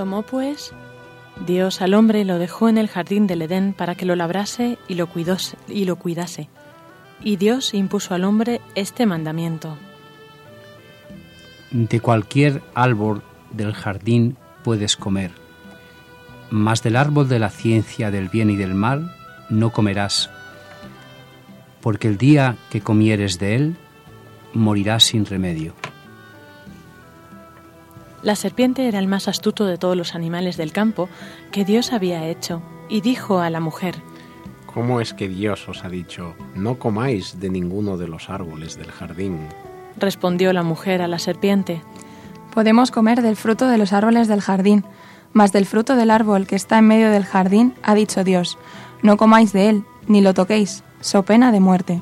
Tomó pues Dios al hombre y lo dejó en el jardín del Edén para que lo labrase y lo, y lo cuidase. Y Dios impuso al hombre este mandamiento. De cualquier árbol del jardín puedes comer, mas del árbol de la ciencia del bien y del mal no comerás, porque el día que comieres de él, morirás sin remedio. La serpiente era el más astuto de todos los animales del campo que Dios había hecho, y dijo a la mujer, ¿Cómo es que Dios os ha dicho, no comáis de ninguno de los árboles del jardín? Respondió la mujer a la serpiente, Podemos comer del fruto de los árboles del jardín, mas del fruto del árbol que está en medio del jardín ha dicho Dios, no comáis de él, ni lo toquéis, so pena de muerte.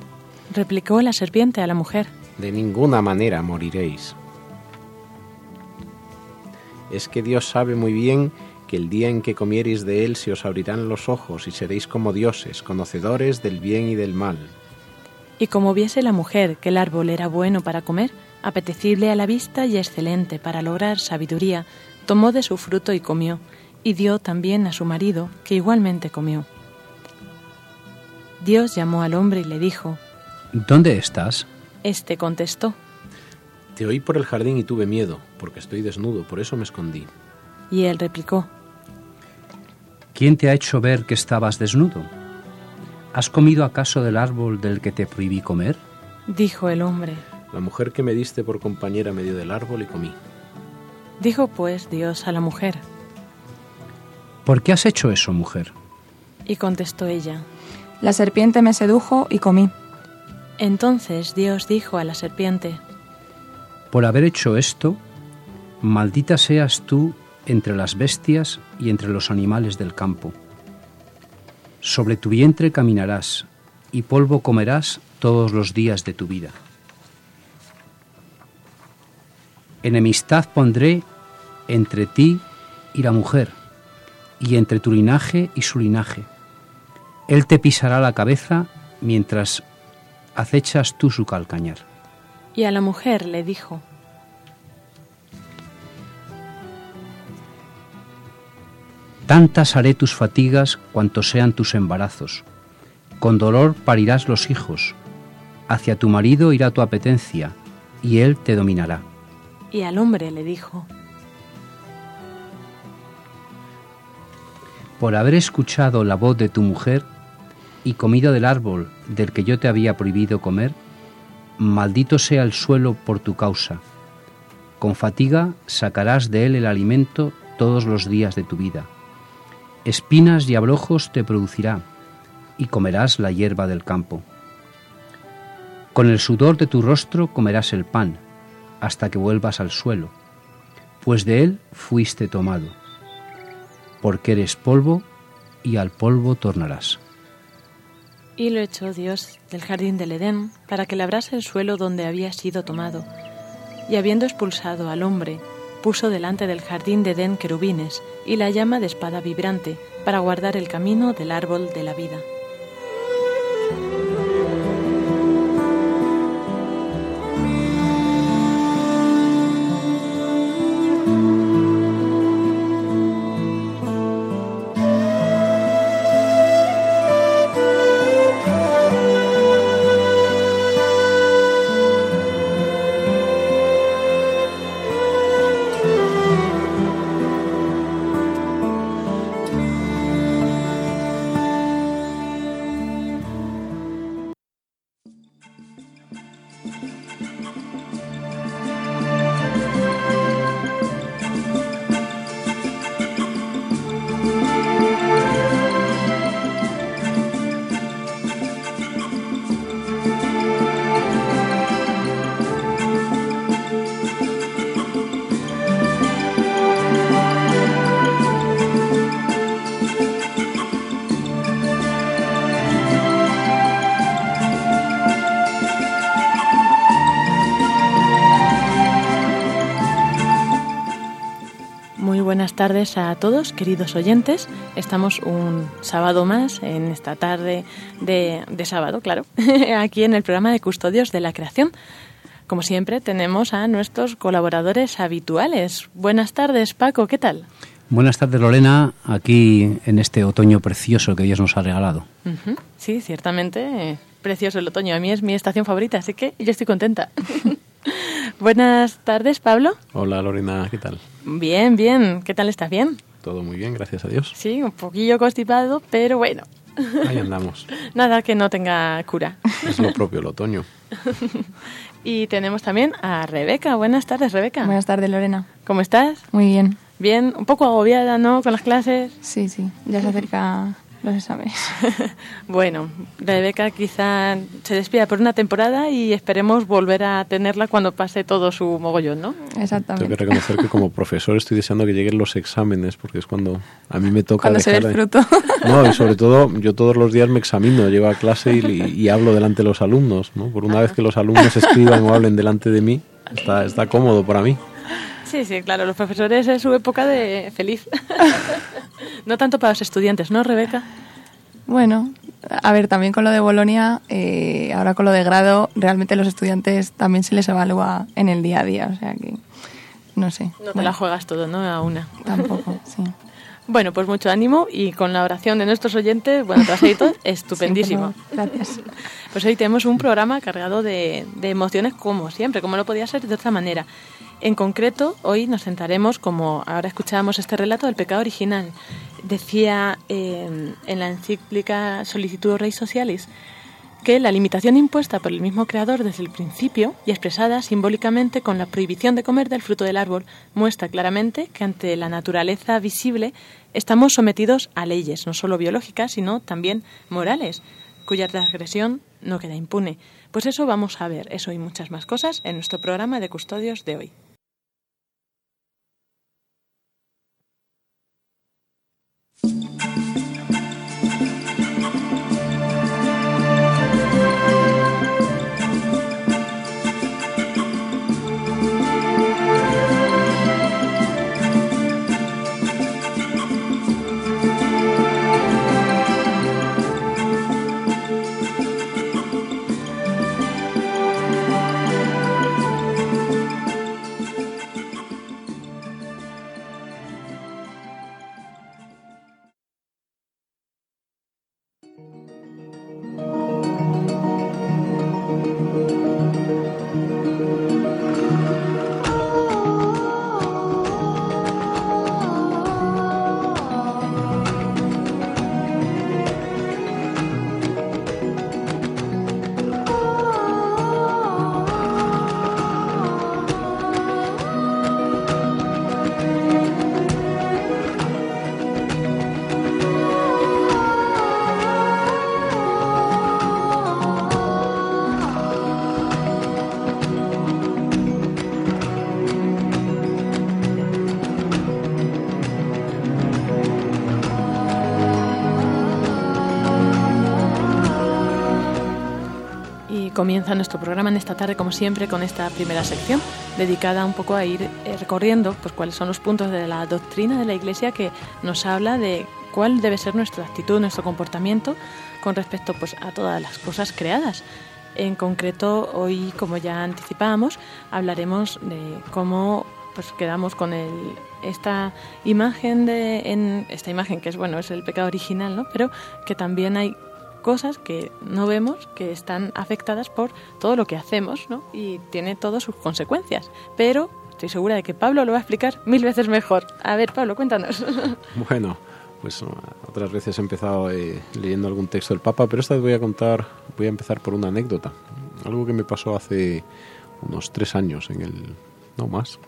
Replicó la serpiente a la mujer, De ninguna manera moriréis es que Dios sabe muy bien que el día en que comiereis de él se os abrirán los ojos y seréis como dioses, conocedores del bien y del mal. Y como viese la mujer que el árbol era bueno para comer, apetecible a la vista y excelente para lograr sabiduría, tomó de su fruto y comió, y dio también a su marido, que igualmente comió. Dios llamó al hombre y le dijo, ¿Dónde estás? Este contestó, te oí por el jardín y tuve miedo, porque estoy desnudo, por eso me escondí. Y él replicó, ¿Quién te ha hecho ver que estabas desnudo? ¿Has comido acaso del árbol del que te prohibí comer? Dijo el hombre, La mujer que me diste por compañera me dio del árbol y comí. Dijo pues Dios a la mujer, ¿Por qué has hecho eso, mujer? Y contestó ella, La serpiente me sedujo y comí. Entonces Dios dijo a la serpiente, por haber hecho esto, maldita seas tú entre las bestias y entre los animales del campo. Sobre tu vientre caminarás y polvo comerás todos los días de tu vida. Enemistad pondré entre ti y la mujer, y entre tu linaje y su linaje. Él te pisará la cabeza mientras acechas tú su calcañar. Y a la mujer le dijo, Tantas haré tus fatigas cuantos sean tus embarazos. Con dolor parirás los hijos. Hacia tu marido irá tu apetencia, y él te dominará. Y al hombre le dijo, Por haber escuchado la voz de tu mujer y comido del árbol del que yo te había prohibido comer, maldito sea el suelo por tu causa. Con fatiga sacarás de él el alimento todos los días de tu vida. Espinas y abrojos te producirá, y comerás la hierba del campo. Con el sudor de tu rostro comerás el pan, hasta que vuelvas al suelo, pues de él fuiste tomado, porque eres polvo, y al polvo tornarás. Y lo echó Dios del jardín del Edén para que labrase el suelo donde había sido tomado. Y habiendo expulsado al hombre, puso delante del jardín de Edén querubines y la llama de espada vibrante para guardar el camino del árbol de la vida. Buenas tardes a todos, queridos oyentes. Estamos un sábado más, en esta tarde de, de sábado, claro, aquí en el programa de Custodios de la Creación. Como siempre, tenemos a nuestros colaboradores habituales. Buenas tardes, Paco, ¿qué tal? Buenas tardes, Lorena, aquí en este otoño precioso que Dios nos ha regalado. Sí, ciertamente, eh, precioso el otoño. A mí es mi estación favorita, así que yo estoy contenta. Buenas tardes, Pablo. Hola Lorena, ¿qué tal? Bien, bien. ¿Qué tal estás? ¿Bien? Todo muy bien, gracias a Dios. Sí, un poquillo constipado, pero bueno, Ahí andamos. nada que no tenga cura. Es lo propio el otoño. Y tenemos también a Rebeca. Buenas tardes, Rebeca. Buenas tardes, Lorena. ¿Cómo estás? Muy bien. Bien, un poco agobiada, ¿no? Con las clases. Sí, sí, ya se acerca los exámenes. Bueno, Rebeca quizá se despida por una temporada y esperemos volver a tenerla cuando pase todo su mogollón, ¿no? Tengo que Exactamente. reconocer que como profesor estoy deseando que lleguen los exámenes porque es cuando a mí me toca Cuando se ve el de-. No, y sobre todo yo todos los días me examino, llego a clase y, y hablo delante de los alumnos, ¿no? Por una vez que los alumnos escriban o hablen delante de mí, está, está cómodo para mí. Sí, sí, claro, los profesores es su época de feliz. no tanto para los estudiantes, ¿no, Rebeca? Bueno, a ver, también con lo de Bolonia, eh, ahora con lo de grado, realmente los estudiantes también se les evalúa en el día a día, o sea que no sé. No te Bueno, la juegas todo, ¿no? A una. Tampoco, sí. Bueno, pues mucho ánimo y con la oración de nuestros oyentes, bueno, traseitos, estupendísimo. Sí. Gracias. Pues hoy tenemos un programa cargado de, emociones como siempre, como no podía ser de otra manera. En concreto, hoy nos centraremos, como ahora escuchábamos este relato, del pecado original. Decía eh, en la encíclica Solicitud Rei Socialis que la limitación impuesta por el mismo creador desde el principio y expresada simbólicamente con la prohibición de comer del fruto del árbol muestra claramente que ante la naturaleza visible estamos sometidos a leyes no solo biológicas sino también morales cuya transgresión no queda impune. Pues eso vamos a ver, eso y muchas más cosas en nuestro programa de custodios de hoy. Comienza nuestro programa en esta tarde, como siempre, con esta primera sección, dedicada un poco a ir eh, recorriendo pues, cuáles son los puntos de la doctrina de la Iglesia que nos habla de cuál debe ser nuestra actitud, nuestro comportamiento con respecto pues, a todas las cosas creadas. En concreto, hoy, como ya anticipábamos, hablaremos de cómo pues, quedamos con el, esta imagen de esta imagen que es bueno es el pecado original, ¿no? Pero que también hay cosas que no vemos que están afectadas por todo lo que hacemos, ¿no? Y tiene todas sus consecuencias. Pero estoy segura de que Pablo lo va a explicar mil veces mejor. A ver, Pablo, cuéntanos. Bueno, pues otras veces he empezado eh, leyendo algún texto del Papa, pero esta vez voy a contar, voy a empezar por una anécdota. Algo que me pasó hace unos tres años, en el, no más,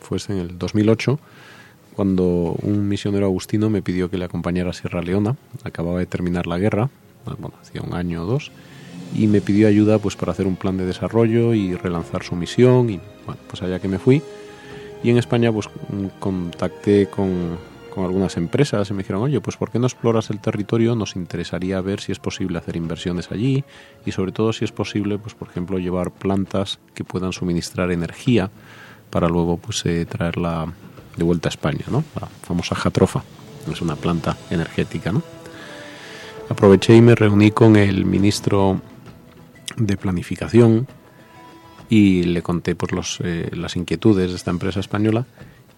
fue en el 2008, cuando un misionero agustino me pidió que le acompañara a Sierra Leona. Acababa de terminar la guerra, bueno, hacía un año o dos, y me pidió ayuda pues para hacer un plan de desarrollo y relanzar su misión y bueno, pues allá que me fui. Y en España pues contacté con, con algunas empresas y me dijeron, oye, pues ¿por qué no exploras el territorio? Nos interesaría ver si es posible hacer inversiones allí y sobre todo si es posible, pues por ejemplo, llevar plantas que puedan suministrar energía para luego pues eh, traerla de vuelta a España, ¿no? La famosa jatrofa, es una planta energética, ¿no? Aproveché y me reuní con el ministro de Planificación y le conté pues, los, eh, las inquietudes de esta empresa española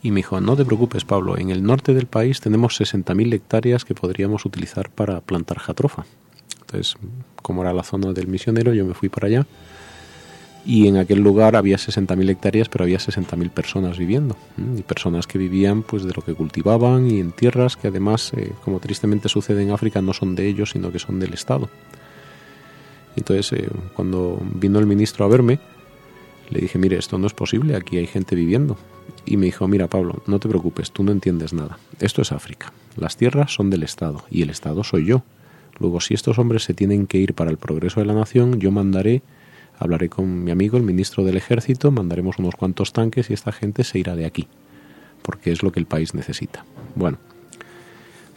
y me dijo, no te preocupes Pablo, en el norte del país tenemos 60.000 hectáreas que podríamos utilizar para plantar jatrofa. Entonces, como era la zona del misionero, yo me fui para allá y en aquel lugar había 60.000 hectáreas, pero había 60.000 personas viviendo, y personas que vivían pues de lo que cultivaban y en tierras que además, eh, como tristemente sucede en África, no son de ellos, sino que son del Estado. Entonces, eh, cuando vino el ministro a verme, le dije, mire, esto no es posible, aquí hay gente viviendo. Y me dijo, mira Pablo, no te preocupes, tú no entiendes nada. Esto es África. Las tierras son del Estado y el Estado soy yo. Luego, si estos hombres se tienen que ir para el progreso de la nación, yo mandaré Hablaré con mi amigo, el ministro del Ejército, mandaremos unos cuantos tanques y esta gente se irá de aquí, porque es lo que el país necesita. Bueno,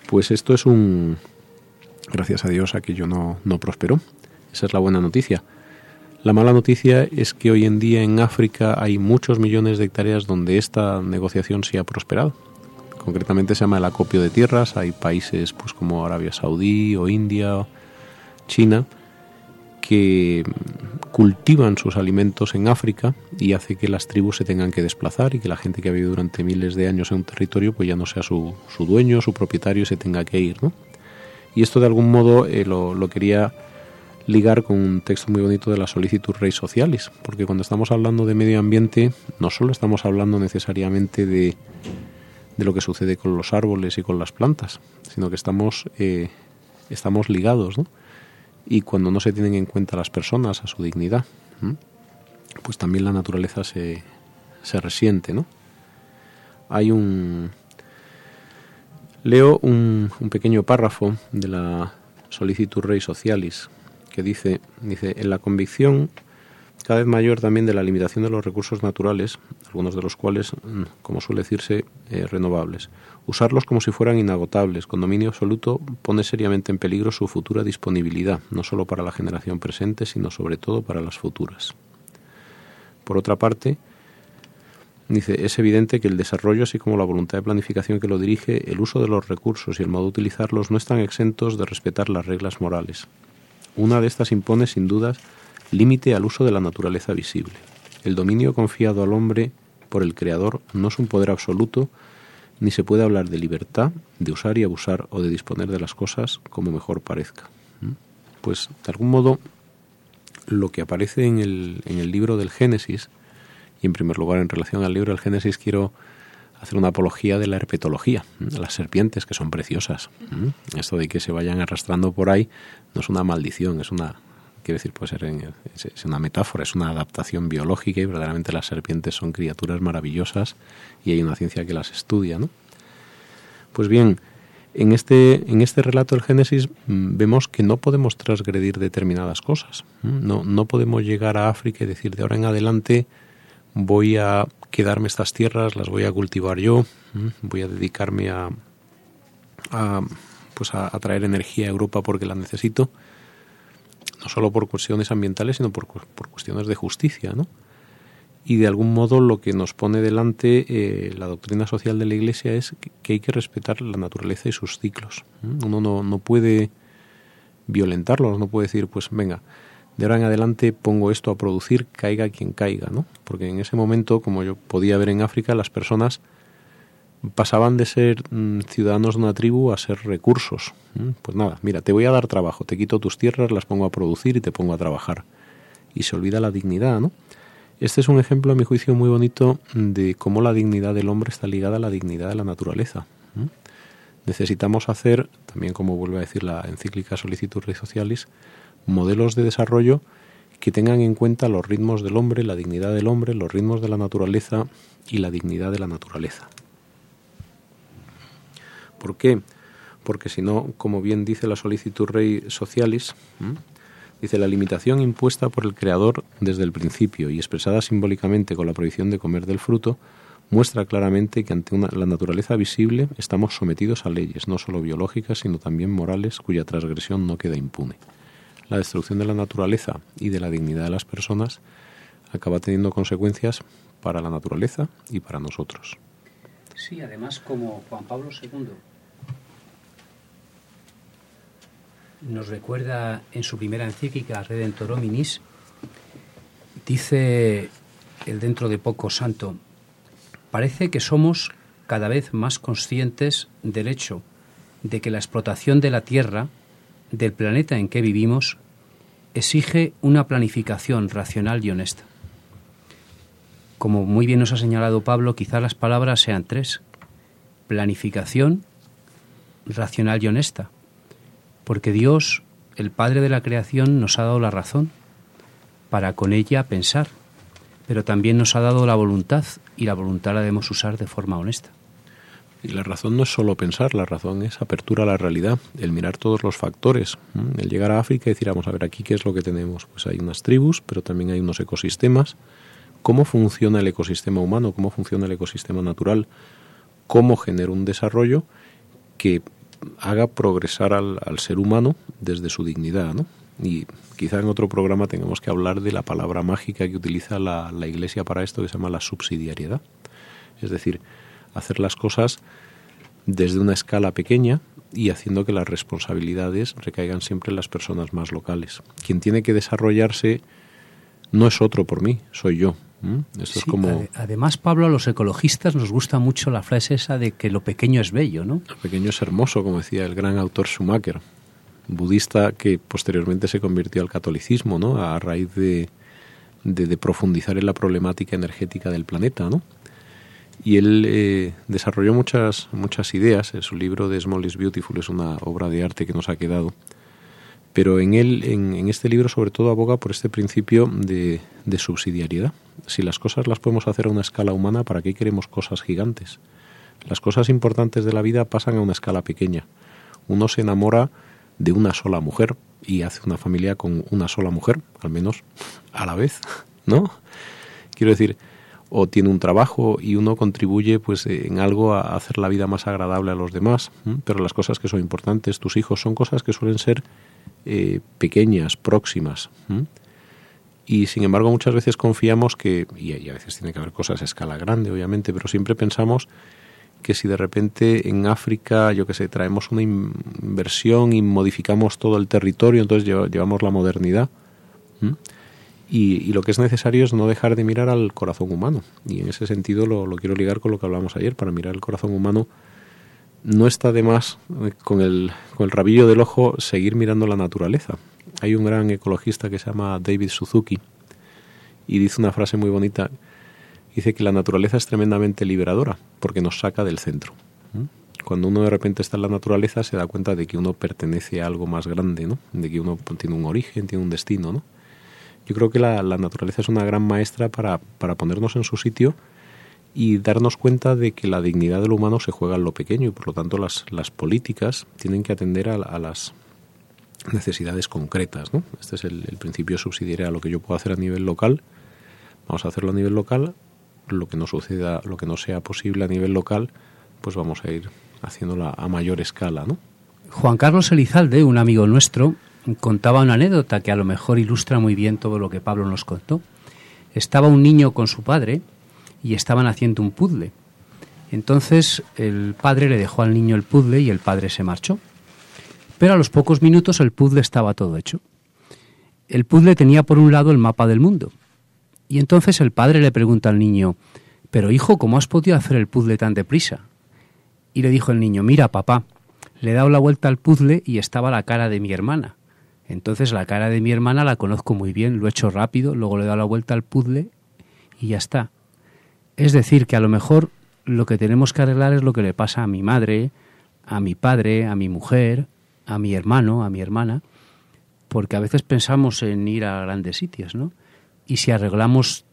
pues esto es un... Gracias a Dios aquello no, no prosperó. Esa es la buena noticia. La mala noticia es que hoy en día en África hay muchos millones de hectáreas donde esta negociación sí ha prosperado. Concretamente se llama el acopio de tierras. Hay países pues como Arabia Saudí o India, China, que cultivan sus alimentos en África y hace que las tribus se tengan que desplazar y que la gente que ha vivido durante miles de años en un territorio pues ya no sea su, su dueño, su propietario y se tenga que ir. ¿no? Y esto de algún modo eh, lo, lo, quería ligar con un texto muy bonito de la Solicitud Rei Socialis, porque cuando estamos hablando de medio ambiente no solo estamos hablando necesariamente de, de lo que sucede con los árboles y con las plantas, sino que estamos, eh, estamos ligados, ¿no? Y cuando no se tienen en cuenta las personas, a su dignidad, pues también la naturaleza se, se resiente, ¿no? Hay un... Leo un, un pequeño párrafo de la Solicitud Rei Socialis que dice, dice, en la convicción cada vez mayor también de la limitación de los recursos naturales, algunos de los cuales, mm, como suele decirse, eh, renovables. Usarlos como si fueran inagotables, con dominio absoluto, pone seriamente en peligro su futura disponibilidad, no solo para la generación presente, sino sobre todo para las futuras. Por otra parte, dice, es evidente que el desarrollo, así como la voluntad de planificación que lo dirige, el uso de los recursos y el modo de utilizarlos no están exentos de respetar las reglas morales. Una de estas impone, sin dudas, límite al uso de la naturaleza visible. El dominio confiado al hombre por el Creador no es un poder absoluto, ni se puede hablar de libertad, de usar y abusar o de disponer de las cosas como mejor parezca. Pues, de algún modo, lo que aparece en el, en el libro del Génesis, y en primer lugar en relación al libro del Génesis quiero hacer una apología de la herpetología, las serpientes que son preciosas. Esto de que se vayan arrastrando por ahí no es una maldición, es una quiero decir, puede ser es una metáfora, es una adaptación biológica y verdaderamente las serpientes son criaturas maravillosas y hay una ciencia que las estudia, ¿no? Pues bien, en este, en este relato del Génesis mm, vemos que no podemos transgredir determinadas cosas. No, no podemos llegar a África y decir de ahora en adelante voy a quedarme estas tierras, las voy a cultivar yo, voy a dedicarme a, a pues a, a traer energía a Europa porque la necesito no solo por cuestiones ambientales, sino por, por cuestiones de justicia, ¿no? y de algún modo lo que nos pone delante eh, la doctrina social de la Iglesia es que hay que respetar la naturaleza y sus ciclos. Uno no, no puede violentarlos, no puede decir, pues venga, de ahora en adelante pongo esto a producir, caiga quien caiga, ¿no? Porque en ese momento, como yo podía ver en África, las personas pasaban de ser mm, ciudadanos de una tribu a ser recursos. Pues nada, mira, te voy a dar trabajo, te quito tus tierras, las pongo a producir y te pongo a trabajar. Y se olvida la dignidad, ¿no? Este es un ejemplo, a mi juicio, muy bonito de cómo la dignidad del hombre está ligada a la dignidad de la naturaleza. Necesitamos hacer, también como vuelve a decir la encíclica Solicitud Rei Socialis, modelos de desarrollo que tengan en cuenta los ritmos del hombre, la dignidad del hombre, los ritmos de la naturaleza y la dignidad de la naturaleza. ¿Por qué? Porque si no, como bien dice la Solicitud Rei Socialis, Dice, la limitación impuesta por el Creador desde el principio y expresada simbólicamente con la prohibición de comer del fruto, muestra claramente que ante la naturaleza visible estamos sometidos a leyes, no solo biológicas, sino también morales, cuya transgresión no queda impune. La destrucción de la naturaleza y de la dignidad de las personas acaba teniendo consecuencias para la naturaleza y para nosotros. Sí, además como Juan Pablo II nos recuerda en su primera encíclica Redentor Hominis, dice el dentro de poco santo, parece que somos cada vez más conscientes del hecho de que la explotación de la Tierra, del planeta en que vivimos, exige una planificación racional y honesta. Como muy bien nos ha señalado Pablo, quizá las palabras sean tres. Planificación, racional y honesta porque Dios, el Padre de la creación, nos ha dado la razón para con ella pensar, pero también nos ha dado la voluntad y la voluntad la debemos usar de forma honesta. Y la razón no es solo pensar, la razón es apertura a la realidad, el mirar todos los factores, el llegar a África y decir, vamos a ver aquí qué es lo que tenemos. Pues hay unas tribus, pero también hay unos ecosistemas. ¿Cómo funciona el ecosistema humano? ¿Cómo funciona el ecosistema natural? ¿Cómo genera un desarrollo que haga progresar al, ser humano desde su dignidad, ¿no? Y quizá en otro programa tengamos que hablar de la palabra mágica que utiliza la, la Iglesia para esto, que se llama la subsidiariedad. Es decir, hacer las cosas desde una escala pequeña y haciendo que las responsabilidades recaigan siempre en las personas más locales. Quien tiene que desarrollarse no es otro por mí, soy yo. Es como... Además, Pablo, a los ecologistas nos gusta mucho la frase esa de que lo pequeño es bello, ¿no? Lo pequeño es hermoso, como decía el gran autor Schumacher, budista que posteriormente se convirtió al catolicismo, ¿no? A raíz de, de, profundizar en la problemática energética del planeta, ¿no? Y él eh, desarrolló muchas, muchas ideas. En su libro de Small is Beautiful es una obra de arte que nos ha quedado pero en él, en, este libro, sobre todo aboga por este principio de, subsidiariedad. Si las cosas las podemos hacer a una escala humana, ¿para qué queremos cosas gigantes? Las cosas importantes de la vida pasan a una escala pequeña. Uno se enamora de una sola mujer y hace una familia con una sola mujer, al menos a la vez, ¿no? Quiero decir, o tiene un trabajo y uno contribuye pues en algo a hacer la vida más agradable a los demás, pero las cosas que son importantes, tus hijos, son cosas que suelen ser eh, pequeñas, próximas. Y sin embargo muchas veces confiamos que, y, a veces tiene que haber cosas a escala grande, obviamente, pero siempre pensamos que si de repente en África, yo que sé, traemos una inversión y modificamos todo el territorio, entonces llevamos la modernidad. Y, lo que es necesario es no dejar de mirar al corazón humano. Y en ese sentido lo, lo quiero ligar con lo que hablamos ayer, para mirar el corazón humano no está de más eh, con el, con el rabillo del ojo seguir mirando la naturaleza. Hay un gran ecologista que se llama David Suzuki y dice una frase muy bonita. Dice que la naturaleza es tremendamente liberadora porque nos saca del centro. Cuando uno de repente está en la naturaleza se da cuenta de que uno pertenece a algo más grande, ¿no? de que uno tiene un origen, tiene un destino. ¿no? Yo creo que la, la naturaleza es una gran maestra para, para ponernos en su sitio y darnos cuenta de que la dignidad del humano se juega en lo pequeño y por lo tanto las, las políticas tienen que atender a, las necesidades concretas. ¿no? Este es el, principio subsidiario a lo que yo puedo hacer a nivel local. Vamos a hacerlo a nivel local. Lo que no suceda, lo que no sea posible a nivel local, pues vamos a ir haciéndolo a mayor escala. ¿no? Juan Carlos Elizalde, un amigo nuestro, contaba una anécdota que a lo mejor ilustra muy bien todo lo que Pablo nos contó. Estaba un niño con su padre y estaban haciendo un puzzle. Entonces el padre le dejó al niño el puzzle y el padre se marchó. Pero a los pocos minutos el puzzle estaba todo hecho. El puzzle tenía por un lado el mapa del mundo. Y entonces el padre le pregunta al niño, pero hijo, ¿cómo has podido hacer el puzzle tan deprisa? Y le dijo el niño, mira papá, le he dado la vuelta al puzzle y estaba la cara de mi hermana. Entonces la cara de mi hermana la conozco muy bien, lo he hecho rápido, luego le he dado la vuelta al puzzle y ya está. Es decir, que a lo mejor lo que tenemos que arreglar es lo que le pasa a mi madre, a mi padre, a mi mujer, a mi hermano, a mi hermana, porque a veces pensamos en ir a grandes sitios, ¿no? Y si arreglamos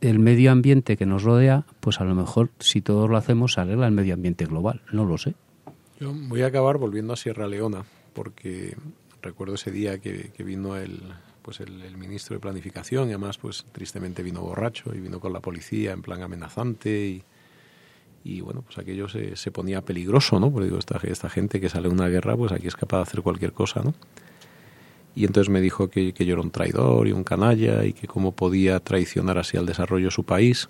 el medio ambiente que nos rodea, pues a lo mejor si todos lo hacemos arregla el medio ambiente global, no lo sé. Yo voy a acabar volviendo a Sierra Leona, porque recuerdo ese día que, vino el, pues el, ministro de Planificación y además pues tristemente vino borracho y vino con la policía en plan amenazante y, bueno, pues aquello se, se ponía peligroso, ¿no? Porque digo, esta, esta gente que sale de una guerra, pues aquí es capaz de hacer cualquier cosa, ¿no? Y entonces me dijo que, que yo era un traidor y un canalla y que cómo podía traicionar así al desarrollo de su país.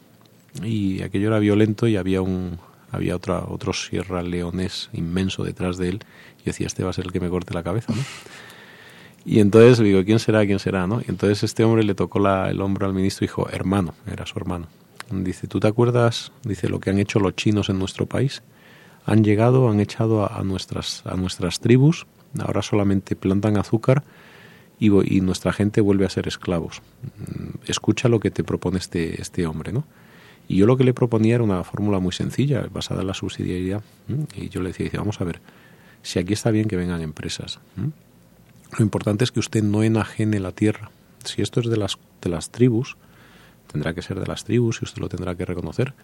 Y aquello era violento y había un había otra, otro Sierra Leonés inmenso detrás de él. Y decía, este va a ser el que me corte la cabeza, ¿no? Y entonces digo, ¿quién será? ¿Quién será? ¿no? Y entonces este hombre le tocó la, el hombro al ministro y dijo, hermano, era su hermano. Dice, ¿tú te acuerdas? Dice, lo que han hecho los chinos en nuestro país. Han llegado, han echado a, nuestras, a nuestras tribus, ahora solamente plantan azúcar y, y, nuestra gente vuelve a ser esclavos. Mm, escucha lo que te propone este, este hombre, ¿no? Y yo lo que le proponía era una fórmula muy sencilla, basada en la subsidiariedad. Y yo le decía, dice, vamos a ver, si aquí está bien que vengan empresas, lo importante es que usted no enajene la tierra. Si esto es de las, de las tribus, tendrá que ser de las tribus y usted lo tendrá que reconocer.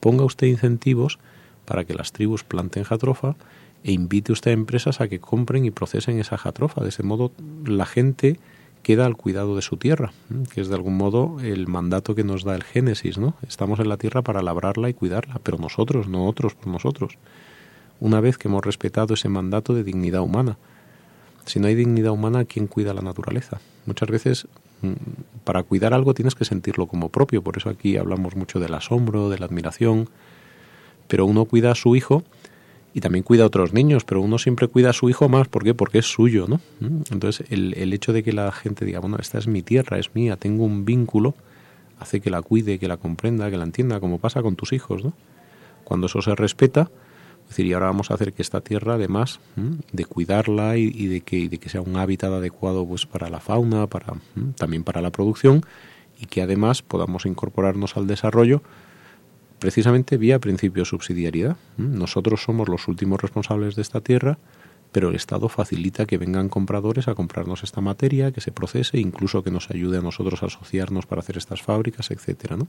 Ponga usted incentivos para que las tribus planten jatrofa e invite usted a empresas a que compren y procesen esa jatrofa. De ese modo, la gente queda al cuidado de su tierra, que es de algún modo el mandato que nos da el Génesis, ¿no? Estamos en la tierra para labrarla y cuidarla, pero nosotros, no otros por nosotros. Una vez que hemos respetado ese mandato de dignidad humana. Si no hay dignidad humana, ¿quién cuida la naturaleza? Muchas veces Mm, para cuidar algo tienes que sentirlo como propio, por eso aquí hablamos mucho del asombro, de la admiración, pero uno cuida a su hijo y también cuida a otros niños, pero uno siempre cuida a su hijo más, ¿por qué? Porque es suyo, ¿no? Mm, entonces el, el hecho de que la gente diga, bueno, esta es mi tierra, es mía, tengo un vínculo, hace que la cuide, que la comprenda, que la entienda, como pasa con tus hijos, ¿no? Cuando eso se respeta, decir, y ahora vamos a hacer que esta tierra, además de cuidarla y, de que, de que sea un hábitat adecuado pues para la fauna, para también para la producción, y que además podamos incorporarnos al desarrollo precisamente vía principio de subsidiariedad. Nosotros somos los últimos responsables de esta tierra, pero el Estado facilita que vengan compradores a comprarnos esta materia, que se procese, incluso que nos ayude a nosotros a asociarnos para hacer estas fábricas, etcétera, ¿no?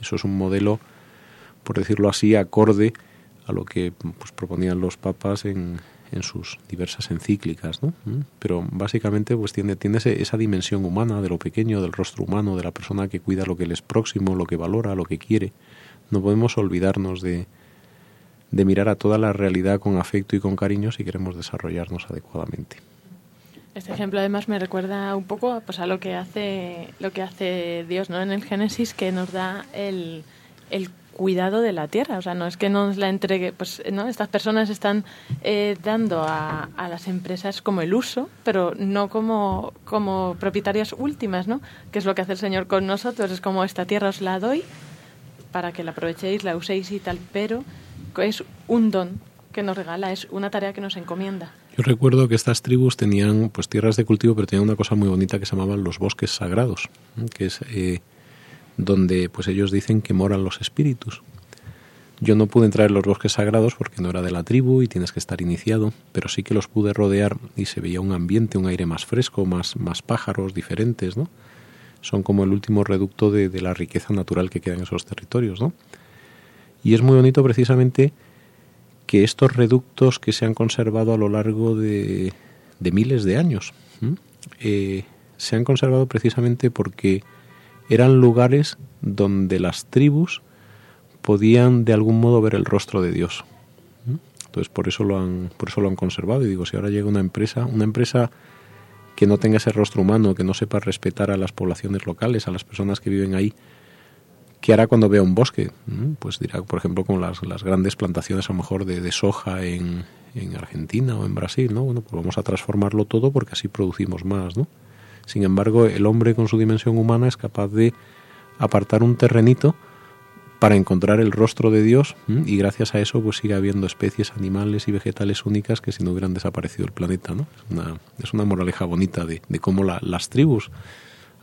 Eso es un modelo, por decirlo así, acorde a lo que pues, proponían los papas en, en sus diversas encíclicas, ¿no? ¿Mm? Pero básicamente pues tiene, tiene esa dimensión humana de lo pequeño, del rostro humano, de la persona que cuida lo que le es próximo, lo que valora, lo que quiere. No podemos olvidarnos de, de mirar a toda la realidad con afecto y con cariño si queremos desarrollarnos adecuadamente. Este ejemplo además me recuerda un poco pues, a lo que hace lo que hace Dios, ¿no? En el Génesis que nos da el, el cuidado de la tierra. O sea, no es que nos la entregue, pues no, estas personas están eh, dando a, las empresas como el uso, pero no como, como propietarias últimas, ¿no? Que es lo que hace el Señor con nosotros, es como esta tierra os la doy para que la aprovechéis, la uséis y tal, pero es un don que nos regala, es una tarea que nos encomienda. Yo recuerdo que estas tribus tenían pues tierras de cultivo, pero tenían una cosa muy bonita que se llamaban los bosques sagrados, que es eh, donde pues ellos dicen que moran los espíritus. Yo no pude entrar en los bosques sagrados porque no era de la tribu y tienes que estar iniciado, pero sí que los pude rodear y se veía un ambiente, un aire más fresco, más, más pájaros diferentes, ¿no? Son como el último reducto de, de la riqueza natural que queda en esos territorios, ¿no? Y es muy bonito precisamente que estos reductos que se han conservado a lo largo de, de miles de años eh, se han conservado precisamente porque eran lugares donde las tribus podían de algún modo ver el rostro de Dios. Entonces por eso lo han, por eso lo han conservado. Y digo, si ahora llega una empresa, una empresa que no tenga ese rostro humano, que no sepa respetar a las poblaciones locales, a las personas que viven ahí, ¿qué hará cuando vea un bosque? ¿Mm? Pues dirá, por ejemplo, con las, las grandes plantaciones a lo mejor de, de soja en, en, Argentina o en Brasil, ¿no? Bueno, pues vamos a transformarlo todo porque así producimos más, ¿no? Sin embargo, el hombre con su dimensión humana es capaz de apartar un terrenito para encontrar el rostro de Dios y gracias a eso pues sigue habiendo especies animales y vegetales únicas que si no hubieran desaparecido el planeta. ¿no? Es, una, es una moraleja bonita de, de cómo la, las tribus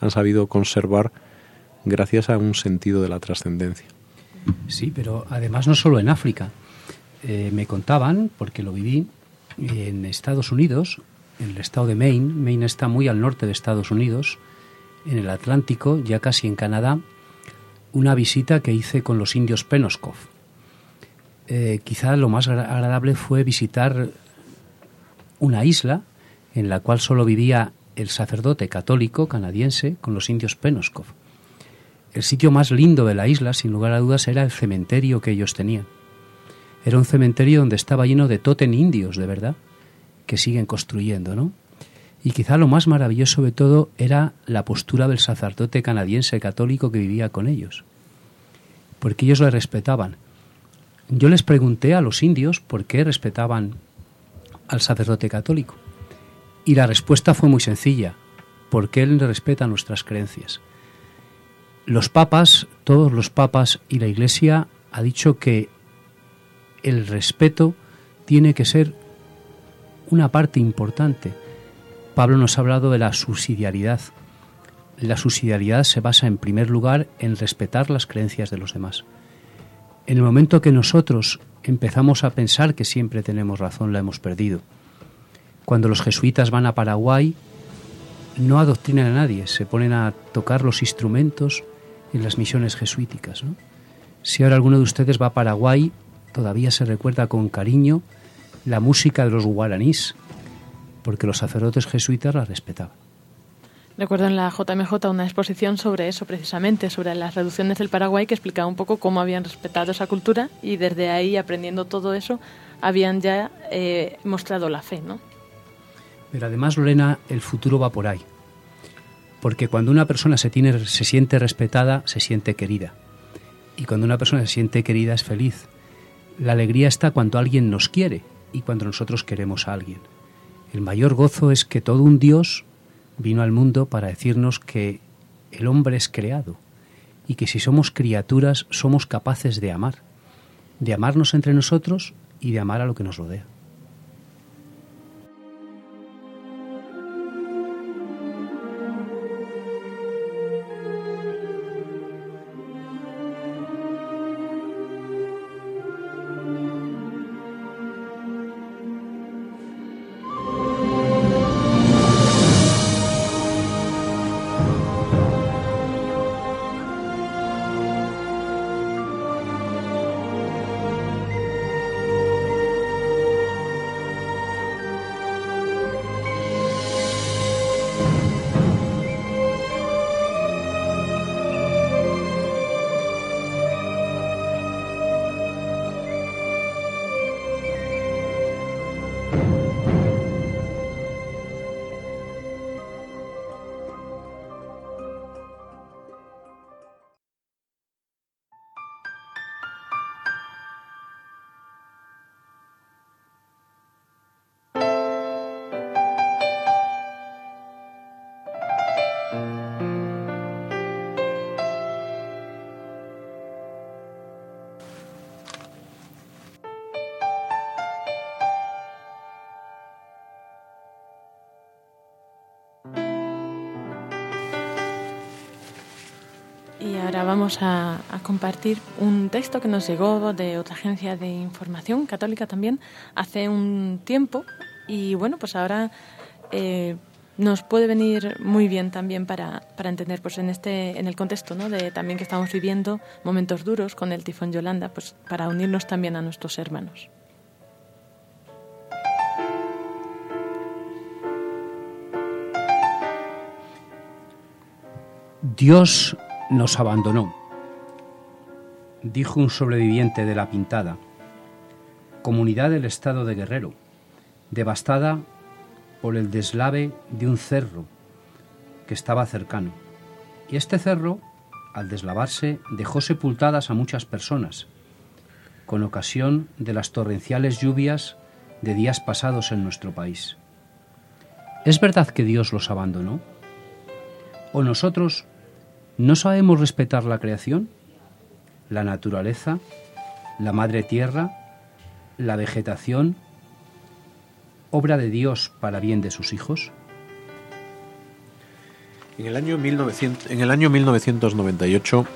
han sabido conservar gracias a un sentido de la trascendencia. Sí, pero además no solo en África. Eh, me contaban, porque lo viví, en Estados Unidos, en el estado de Maine, Maine está muy al norte de Estados Unidos, en el Atlántico, ya casi en Canadá, una visita que hice con los indios Penoskov. Eh, quizá lo más agradable fue visitar una isla en la cual solo vivía el sacerdote católico canadiense con los indios Penoskov. El sitio más lindo de la isla, sin lugar a dudas, era el cementerio que ellos tenían. Era un cementerio donde estaba lleno de totem indios, de verdad, que siguen construyendo, ¿no? Y quizá lo más maravilloso de todo era la postura del sacerdote canadiense católico que vivía con ellos, porque ellos le respetaban. Yo les pregunté a los indios por qué respetaban al sacerdote católico. Y la respuesta fue muy sencilla, porque él respeta nuestras creencias. Los papas, todos los papas y la Iglesia ha dicho que el respeto tiene que ser una parte importante Pablo nos ha hablado de la subsidiariedad. La subsidiariedad se basa en primer lugar en respetar las creencias de los demás. En el momento que nosotros empezamos a pensar que siempre tenemos razón, la hemos perdido. Cuando los jesuitas van a Paraguay, no adoctrinan a nadie, se ponen a tocar los instrumentos en las misiones jesuíticas. Si ahora alguno de ustedes va a Paraguay, todavía se recuerda con cariño la música de los guaraníes, porque los sacerdotes jesuitas la respetaban. Recuerdo en la JMJ una exposición sobre eso precisamente, sobre las reducciones del Paraguay, que explicaba un poco cómo habían respetado esa cultura y desde ahí, aprendiendo todo eso, habían ya eh, mostrado la fe, ¿no? Pero además, Lorena, el futuro va por ahí. Porque cuando una persona se, tiene, se siente respetada, se siente querida. Y cuando una persona se siente querida, es feliz. La alegría está cuando alguien nos quiere y cuando nosotros queremos a alguien. El mayor gozo es que todo un Dios vino al mundo para decirnos que el hombre es creado y que si somos criaturas somos capaces de amar, de amarnos entre nosotros y de amar a lo que nos rodea. Vamos a, compartir un texto que nos llegó de otra agencia de información, católica también, hace un tiempo. Y bueno, pues ahora eh, nos puede venir muy bien también para, para, entender, pues en este, en el contexto, ¿no? De también que estamos viviendo momentos duros con el tifón Yolanda, pues para unirnos también a nuestros hermanos. Dios nos abandonó, dijo un sobreviviente de la pintada, comunidad del estado de Guerrero, devastada por el deslave de un cerro que estaba cercano. Y este cerro, al deslavarse, dejó sepultadas a muchas personas, con ocasión de las torrenciales lluvias de días pasados en nuestro país. ¿Es verdad que Dios los abandonó? ¿O nosotros no sabemos respetar la creación, la naturaleza, la madre tierra, la vegetación, obra de Dios para bien de sus hijos? En el año, 1900, en el año 1998,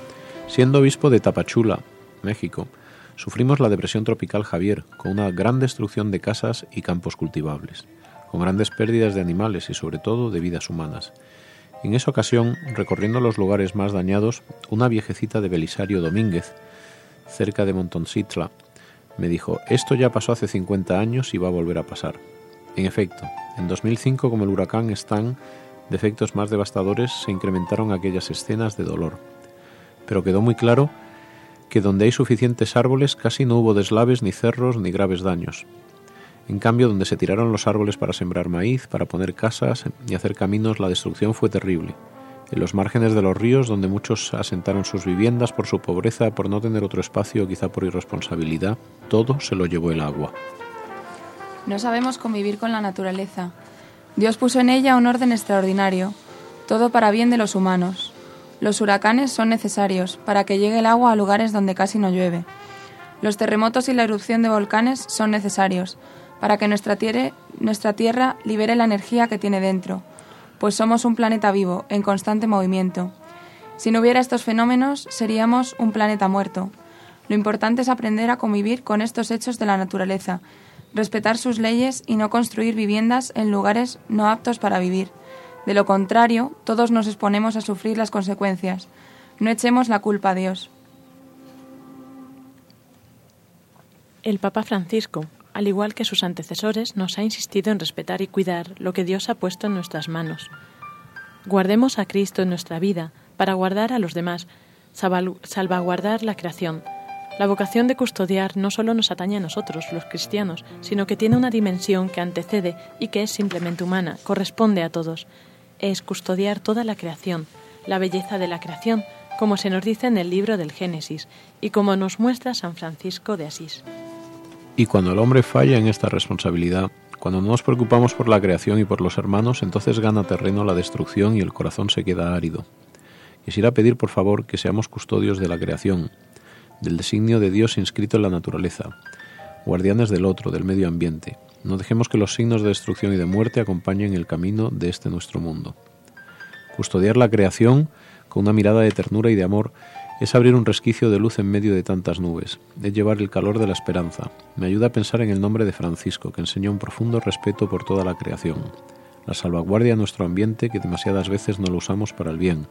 siendo obispo de Tapachula, México, sufrimos la depresión tropical Javier, con una gran destrucción de casas y campos cultivables, con grandes pérdidas de animales y sobre todo de vidas humanas. En esa ocasión, recorriendo los lugares más dañados, una viejecita de Belisario Domínguez, cerca de Montoncitla, me dijo, esto ya pasó hace 50 años y va a volver a pasar. En efecto, en 2005, como el huracán Stan, de efectos más devastadores, se incrementaron aquellas escenas de dolor. Pero quedó muy claro que donde hay suficientes árboles casi no hubo deslaves ni cerros ni graves daños. En cambio, donde se tiraron los árboles para sembrar maíz, para poner casas y hacer caminos, la destrucción fue terrible. En los márgenes de los ríos, donde muchos asentaron sus viviendas por su pobreza, por no tener otro espacio, quizá por irresponsabilidad, todo se lo llevó el agua. No sabemos convivir con la naturaleza. Dios puso en ella un orden extraordinario, todo para bien de los humanos. Los huracanes son necesarios para que llegue el agua a lugares donde casi no llueve. Los terremotos y la erupción de volcanes son necesarios para que nuestra tierra, libere la energía que tiene dentro, pues somos un planeta vivo, en constante movimiento. Si no hubiera estos fenómenos, seríamos un planeta muerto. Lo importante es aprender a convivir con estos hechos de la naturaleza, respetar sus leyes y no construir viviendas en lugares no aptos para vivir. De lo contrario, todos nos exponemos a sufrir las consecuencias. No echemos la culpa a Dios. El Papa Francisco, al igual que sus antecesores, nos ha insistido en respetar y cuidar lo que Dios ha puesto en nuestras manos. Guardemos a Cristo en nuestra vida para guardar a los demás, salvaguardar la creación. La vocación de custodiar no solo nos atañe a nosotros, los cristianos, sino que tiene una dimensión que antecede y que es simplemente humana, corresponde a todos. Es custodiar toda la creación, la belleza de la creación, como se nos dice en el libro del Génesis y como nos muestra San Francisco de Asís. Y cuando el hombre falla en esta responsabilidad, cuando no nos preocupamos por la creación y por los hermanos, entonces gana terreno la destrucción y el corazón se queda árido. Quisiera pedir, por favor, que seamos custodios de la creación, del designio de Dios inscrito en la naturaleza, guardianes del otro, del medio ambiente. No dejemos que los signos de destrucción y de muerte acompañen el camino de este nuestro mundo. Custodiar la creación con una mirada de ternura y de amor es abrir un resquicio de luz en medio de tantas nubes, es llevar el calor de la esperanza. Me ayuda a pensar en el nombre de Francisco, que enseñó un profundo respeto por toda la creación, la salvaguardia de nuestro ambiente que demasiadas veces no lo usamos para el bien,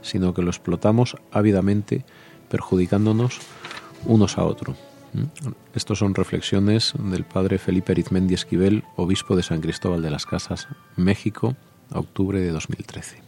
sino que lo explotamos ávidamente, perjudicándonos unos a otros. ¿Mm? Estas son reflexiones del padre Felipe Arizmendi Esquivel, obispo de San Cristóbal de las Casas, México, octubre de 2013.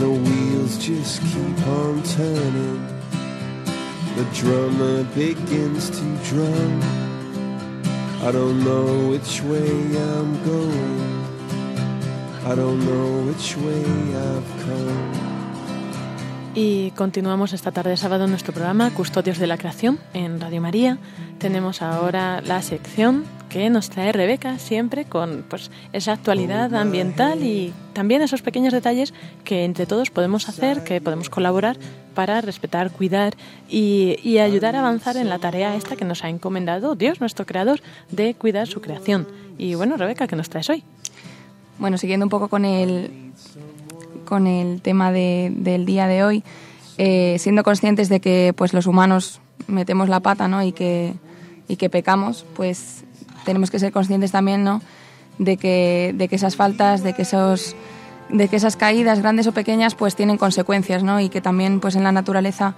The wheels just keep on turning. The drummer begins to drum. I don't know which way I'm going. I don't know which way I've come. Y continuamos esta tarde de sábado nuestro programa Custodios de la Creación en Radio María. Tenemos ahora la sección que nos trae Rebeca siempre con pues esa actualidad ambiental y también esos pequeños detalles que entre todos podemos hacer, que podemos colaborar para respetar, cuidar y, y ayudar a avanzar en la tarea esta que nos ha encomendado Dios, nuestro Creador, de cuidar su creación. Y bueno, Rebeca, ¿qué nos traes hoy? Bueno, siguiendo un poco con el, con el tema de, del día de hoy, eh, siendo conscientes de que pues los humanos metemos la pata ¿no? y, que, y que pecamos, pues tenemos que ser conscientes también ¿no? de, que, de que esas faltas, de que esos de que esas caídas grandes o pequeñas pues tienen consecuencias ¿no? y que también pues en la naturaleza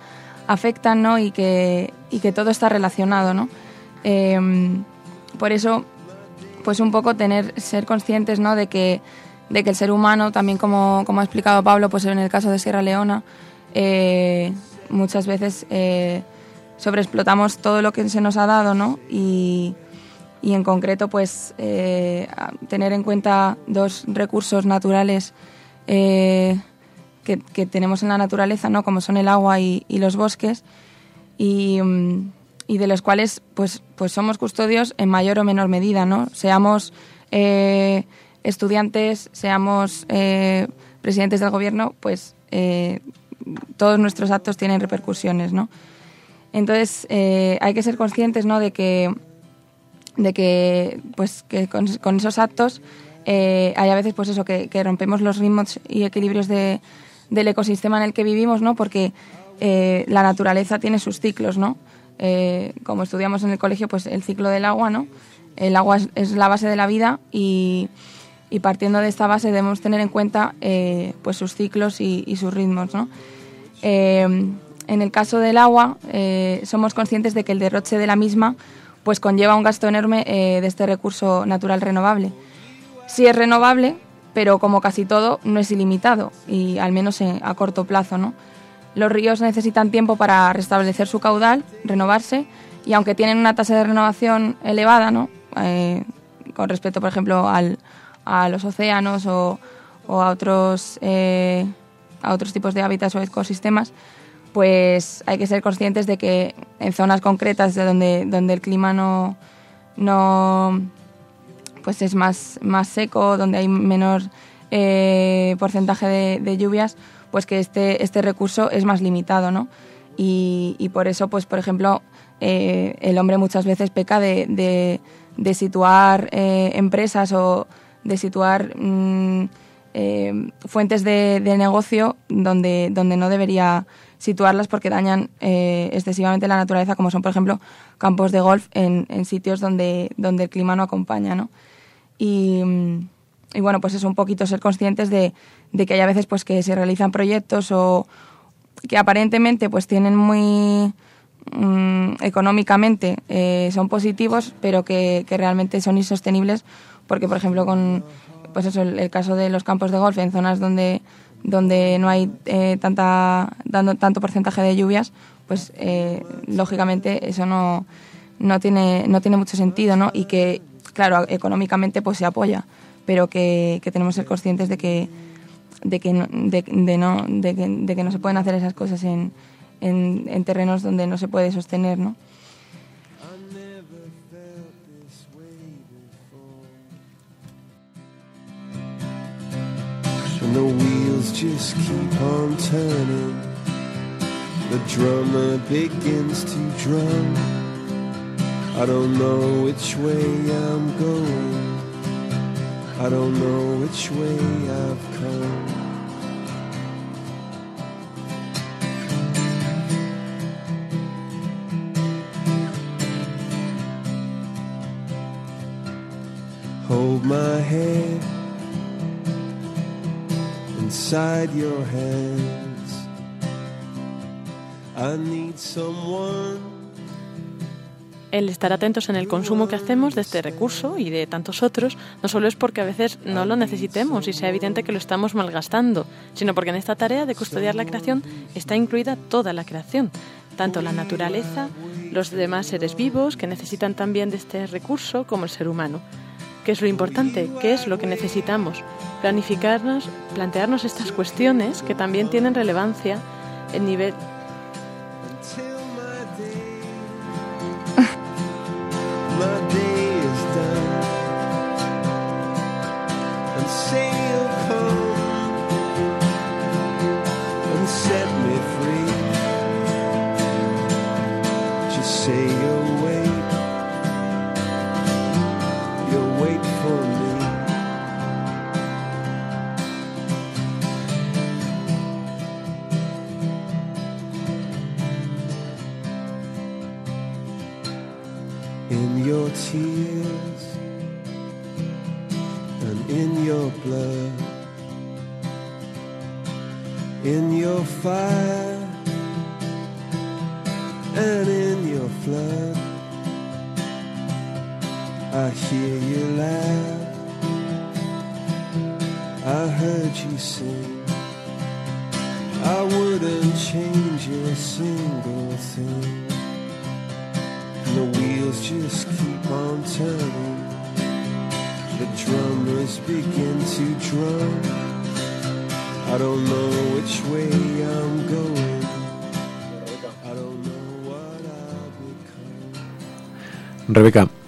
afectan ¿no? y, que, y que todo está relacionado ¿no? Em, por eso pues un poco tener ser conscientes ¿no? de que de que el ser humano, también como, como ha explicado Pablo, pues en el caso de Sierra Leona, eh, muchas veces eh, sobreexplotamos todo lo que se nos ha dado, ¿no? Y, y en concreto, pues eh, tener en cuenta dos recursos naturales que, que, tenemos en la naturaleza, ¿no? Como son el agua y, los bosques, y, y, de los cuales, pues, pues somos custodios en mayor o menor medida, ¿no? Seamos estudiantes, seamos eh, presidentes del gobierno, pues eh, todos nuestros actos tienen repercusiones, ¿no? Entonces eh, hay que ser conscientes, ¿no? De que, de que, pues, que con, esos actos hay a veces, pues eso, que, rompemos los ritmos y equilibrios de, del ecosistema en el que vivimos, ¿no? Porque la naturaleza tiene sus ciclos, ¿no? como estudiamos en el colegio, pues el ciclo del agua, ¿no? El agua es la base de la vida y, y partiendo de esta base debemos tener en cuenta eh, pues sus ciclos y, sus ritmos. ¿no? Eh, en el caso del agua, eh, somos conscientes de que el derroche de la misma pues conlleva un gasto enorme de este recurso natural renovable. Sí es renovable, pero como casi todo, no es ilimitado, y al menos a corto plazo. ¿no? Los ríos necesitan tiempo para restablecer su caudal, renovarse, y aunque tienen una tasa de renovación elevada, ¿no? con respecto, por ejemplo, al, a los océanos o, a, otros, eh, a otros tipos de hábitats o ecosistemas, pues hay que ser conscientes de que en zonas concretas de donde, donde el clima no, no pues es más, más seco, donde hay menor eh, porcentaje de, lluvias, pues que este, este recurso es más limitado, ¿no? Y, por eso, pues por ejemplo, eh, el hombre muchas veces peca de, de, situar empresas o de situar mm, eh, fuentes de, negocio donde, donde no debería situarlas porque dañan eh, excesivamente la naturaleza, como son, por ejemplo, campos de golf en, sitios donde, donde el clima no acompaña. ¿no? Y, bueno, pues es un poquito ser conscientes de, que hay a veces pues, que se realizan proyectos o que aparentemente pues, tienen muy... Mm, económicamente eh, son positivos, pero que, que realmente son insostenibles porque por ejemplo con pues eso el, caso de los campos de golf en zonas donde donde no hay eh, tanta dando tanto porcentaje de lluvias pues eh, lógicamente eso no no tiene no tiene mucho sentido no y que claro económicamente pues se apoya pero que, tenemos que ser conscientes de que de que no, de, no de que, de que, no se pueden hacer esas cosas en, en, en terrenos donde no se puede sostener no wheels just keep on turning. The drummer begins to drum. I don't know which way I'm going. I don't know which way I've come. Hold my head inside your hands. I need someone. El estar atentos en el consumo que hacemos de este recurso y de tantos otros no solo es porque a veces no lo necesitemos y sea evidente que lo estamos malgastando, sino porque en esta tarea de custodiar la creación está incluida toda la creación, tanto la naturaleza, los demás seres vivos que necesitan también de este recurso como el ser humano. ¿Qué es lo importante? ¿Qué es lo que necesitamos? Planificarnos, plantearnos estas cuestiones que también tienen relevancia el nivel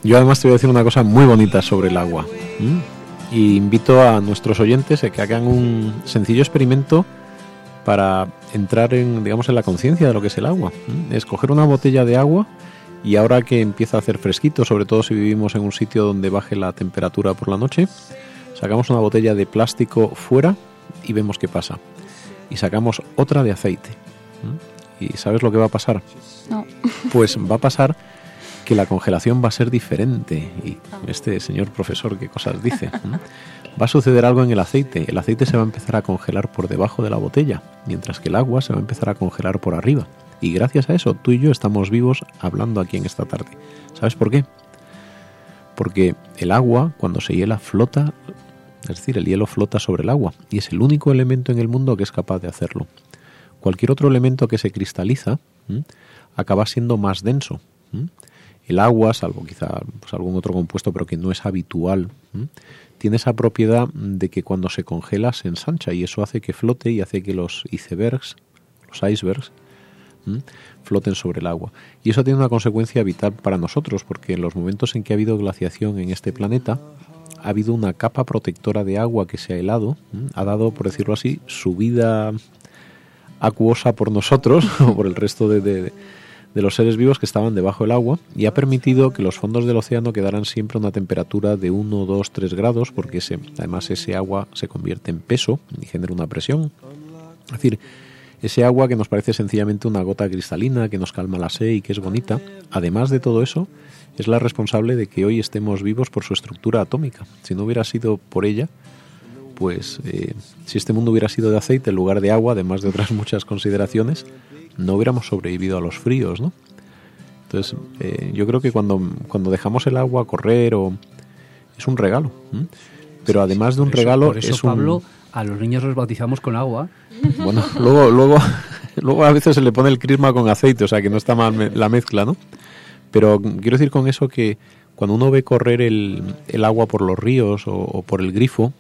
yo además te voy a decir una cosa muy bonita sobre el agua. Y invito a nuestros oyentes a que hagan un sencillo experimento para entrar en, digamos, en la conciencia de lo que es el agua. ¿m? Escoger una botella de agua y ahora que empieza a hacer fresquito, sobre todo si vivimos en un sitio donde baje la temperatura por la noche, sacamos una botella de plástico fuera y vemos qué pasa. Y sacamos otra de aceite. ¿Y sabes lo que va a pasar? No. Pues va a pasar que la congelación va a ser diferente. Y este señor profesor, ¿qué cosas dice? Va a suceder algo en el aceite. El aceite se va a empezar a congelar por debajo de la botella, mientras que el agua se va a empezar a congelar por arriba. Y gracias a eso, tú y yo estamos vivos hablando aquí en esta tarde. ¿Sabes por qué? Porque el agua, cuando se hiela, flota, es decir, el hielo flota sobre el agua, y es el único elemento en el mundo que es capaz de hacerlo. Cualquier otro elemento que se cristaliza acaba siendo más denso. El agua, salvo quizá pues, algún otro compuesto, pero que no es habitual, tiene esa propiedad de que cuando se congela se ensancha y eso hace que flote y hace que los icebergs, los icebergs, floten sobre el agua. Y eso tiene una consecuencia vital para nosotros, porque en los momentos en que ha habido glaciación en este planeta, ha habido una capa protectora de agua que se ha helado, ha dado, por decirlo así, su vida acuosa por nosotros o por el resto de- de los seres vivos que estaban debajo del agua y ha permitido que los fondos del océano quedaran siempre a una temperatura de 1, 2, 3 grados porque ese, además ese agua se convierte en peso y genera una presión. Es decir, ese agua que nos parece sencillamente una gota cristalina, que nos calma la sed y que es bonita, además de todo eso, es la responsable de que hoy estemos vivos por su estructura atómica. Si no hubiera sido por ella, pues eh, si este mundo hubiera sido de aceite en lugar de agua, además de otras muchas consideraciones, no hubiéramos sobrevivido a los fríos, ¿no? Entonces, eh, yo creo que cuando, cuando dejamos el agua correr o es un regalo, pero además de un eso- regalo Por eso, es un Pablo, a los niños los bautizamos con agua. bueno, luego, luego, luego a veces se le pone el crisma con aceite, o sea que no está mal me- la mezcla, ¿no? Pero quiero decir con eso que cuando uno ve correr el, el agua por los ríos o, o por el grifo,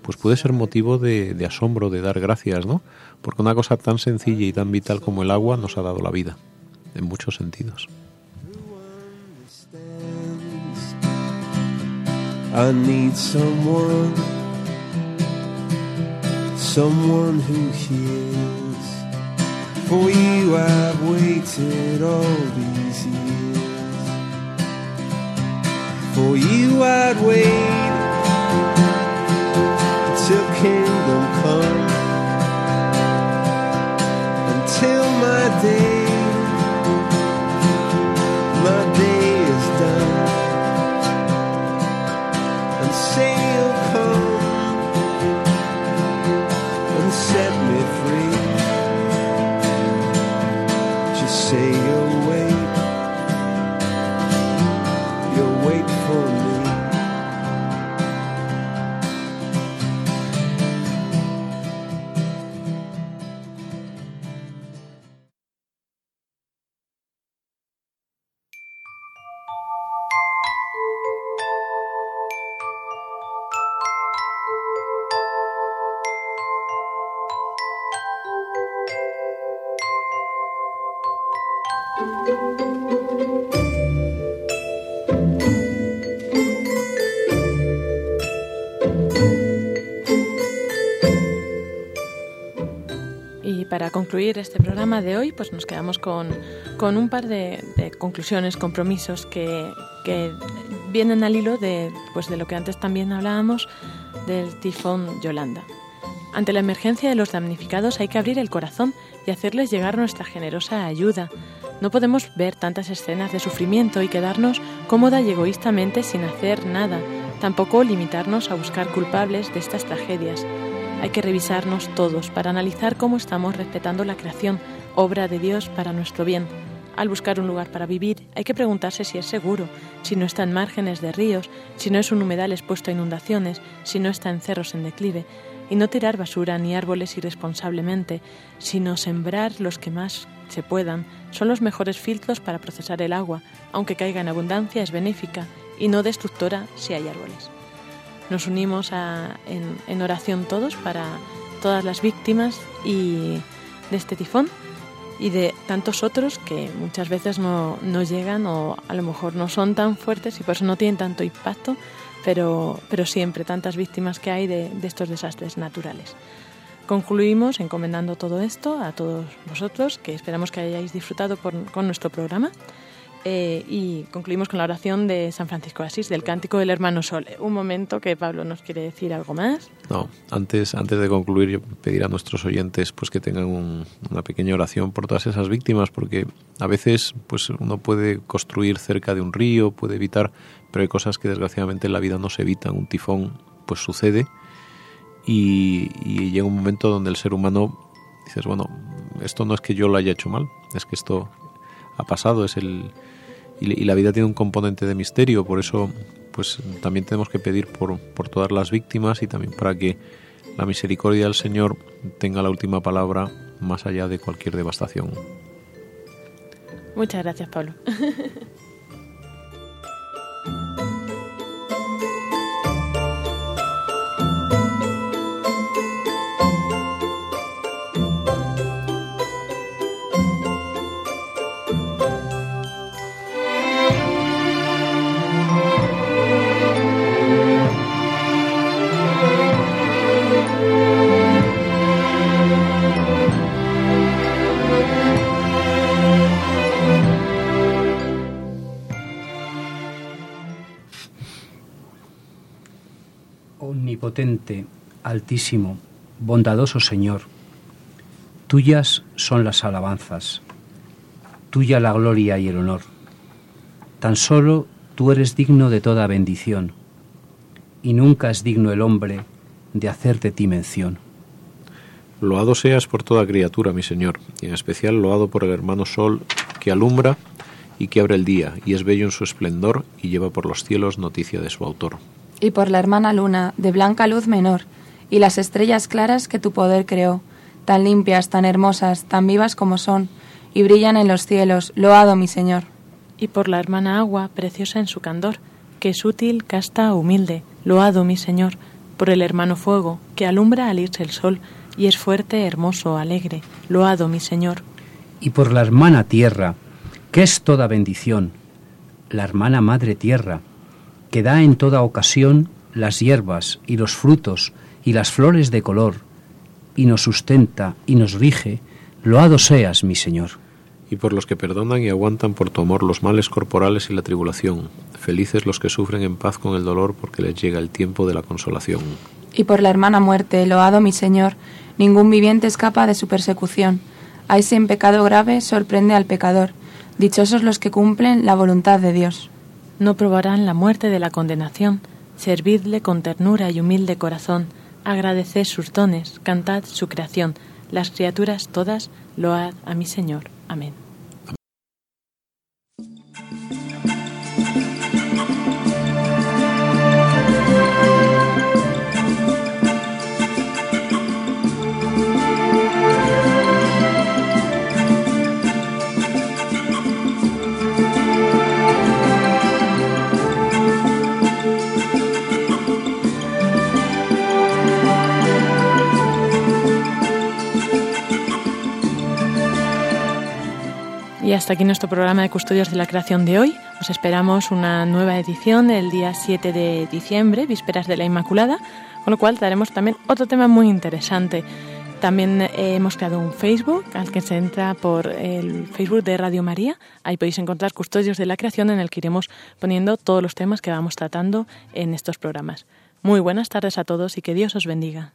pues puede ser motivo de, de asombro, de dar gracias, ¿no? Porque una cosa tan sencilla y tan vital como el agua nos ha dado la vida, en muchos sentidos. My day, Y para concluir este programa de hoy, pues nos quedamos con, con un par de, conclusiones, compromisos que, que vienen al hilo de, pues de lo que antes también hablábamos del tifón Yolanda. Ante la emergencia de los damnificados hay que abrir el corazón y hacerles llegar nuestra generosa ayuda, no podemos ver tantas escenas de sufrimiento y quedarnos cómoda y egoístamente sin hacer nada, tampoco limitarnos a buscar culpables de estas tragedias. Hay que revisarnos todos para analizar cómo estamos respetando la creación, obra de Dios para nuestro bien. Al buscar un lugar para vivir, hay que preguntarse si es seguro, si no está en márgenes de ríos, si no es un humedal expuesto a inundaciones, si no está en cerros en declive, y no tirar basura ni árboles irresponsablemente, sino sembrar los que más se puedan. Son los mejores filtros para procesar el agua, aunque caiga en abundancia, es benéfica y no destructora si hay árboles. Nos unimos en, oración todos para todas las víctimas y de este tifón y de tantos otros que muchas veces no, no, llegan o a lo mejor no son tan fuertes y por eso no tienen tanto impacto, pero, pero siempre tantas víctimas que hay de estos desastres naturales. Concluimos encomendando todo esto a todos vosotros, que esperamos que hayáis disfrutado con nuestro programa eh, y concluimos con la oración de San Francisco de Asís, del Cántico del Hermano Sol. Un momento que Pablo nos quiere decir algo más. No, antes, antes de concluir, yo pedir a nuestros oyentes pues que tengan un, una pequeña oración por todas esas víctimas, porque a veces pues uno puede construir cerca de un río, puede evitar, pero hay cosas que desgraciadamente en la vida no se evitan. Un tifón pues sucede y, llega un momento donde el ser humano dices, bueno, esto no es que yo lo haya hecho mal, es que esto ha pasado, es el y, la vida tiene un componente de misterio, por eso pues también tenemos que pedir por, por todas las víctimas y también para que la misericordia del Señor tenga la última palabra más allá de cualquier devastación. Muchas gracias, Pablo. Omnipotente, altísimo, bondadoso Señor, tuyas son las alabanzas, tuya la gloria y el honor. Tan solo tú eres digno de toda bendición, y nunca es digno el hombre de hacer de ti mención. Loado seas por toda criatura, mi Señor, y en especial loado por el hermano Sol, que alumbra y que abre el día, y es bello en su esplendor, y lleva por los cielos noticia de su autor. Y por la hermana luna, de blanca luz menor, y las estrellas claras que tu poder creó, tan limpias, tan hermosas, tan vivas como son, y brillan en los cielos, loado mi Señor. Y por la hermana agua, preciosa en su candor, que es útil, casta, humilde, loado mi Señor, por el hermano fuego, que alumbra al irse el sol, y es fuerte, hermoso, alegre, loado mi Señor. Y por la hermana tierra, que es toda bendición, la hermana madre tierra, que da en toda ocasión las hierbas y los frutos y las flores de color, y nos sustenta y nos rige, loado seas, mi Señor. Y por los que perdonan y aguantan por tu amor los males corporales y la tribulación, felices los que sufren en paz con el dolor porque les llega el tiempo de la consolación. Y por la hermana muerte, loado mi Señor, ningún viviente escapa de su persecución. Hay sin pecado grave sorprende al pecador. Dichosos los que cumplen la voluntad de Dios. No probarán la muerte de la condenación. Servidle con ternura y humilde corazón. Agradeced sus dones, cantad su creación. Las criaturas todas load a mi Señor. Amén. Y hasta aquí nuestro programa de Custodios de la Creación de hoy. Os esperamos una nueva edición el día 7 de diciembre, vísperas de la Inmaculada, con lo cual daremos también otro tema muy interesante. También eh, hemos creado un Facebook al que se entra por el Facebook de Radio María. Ahí podéis encontrar Custodios de la Creación en el que iremos poniendo todos los temas que vamos tratando en estos programas. Muy buenas tardes a todos y que Dios os bendiga.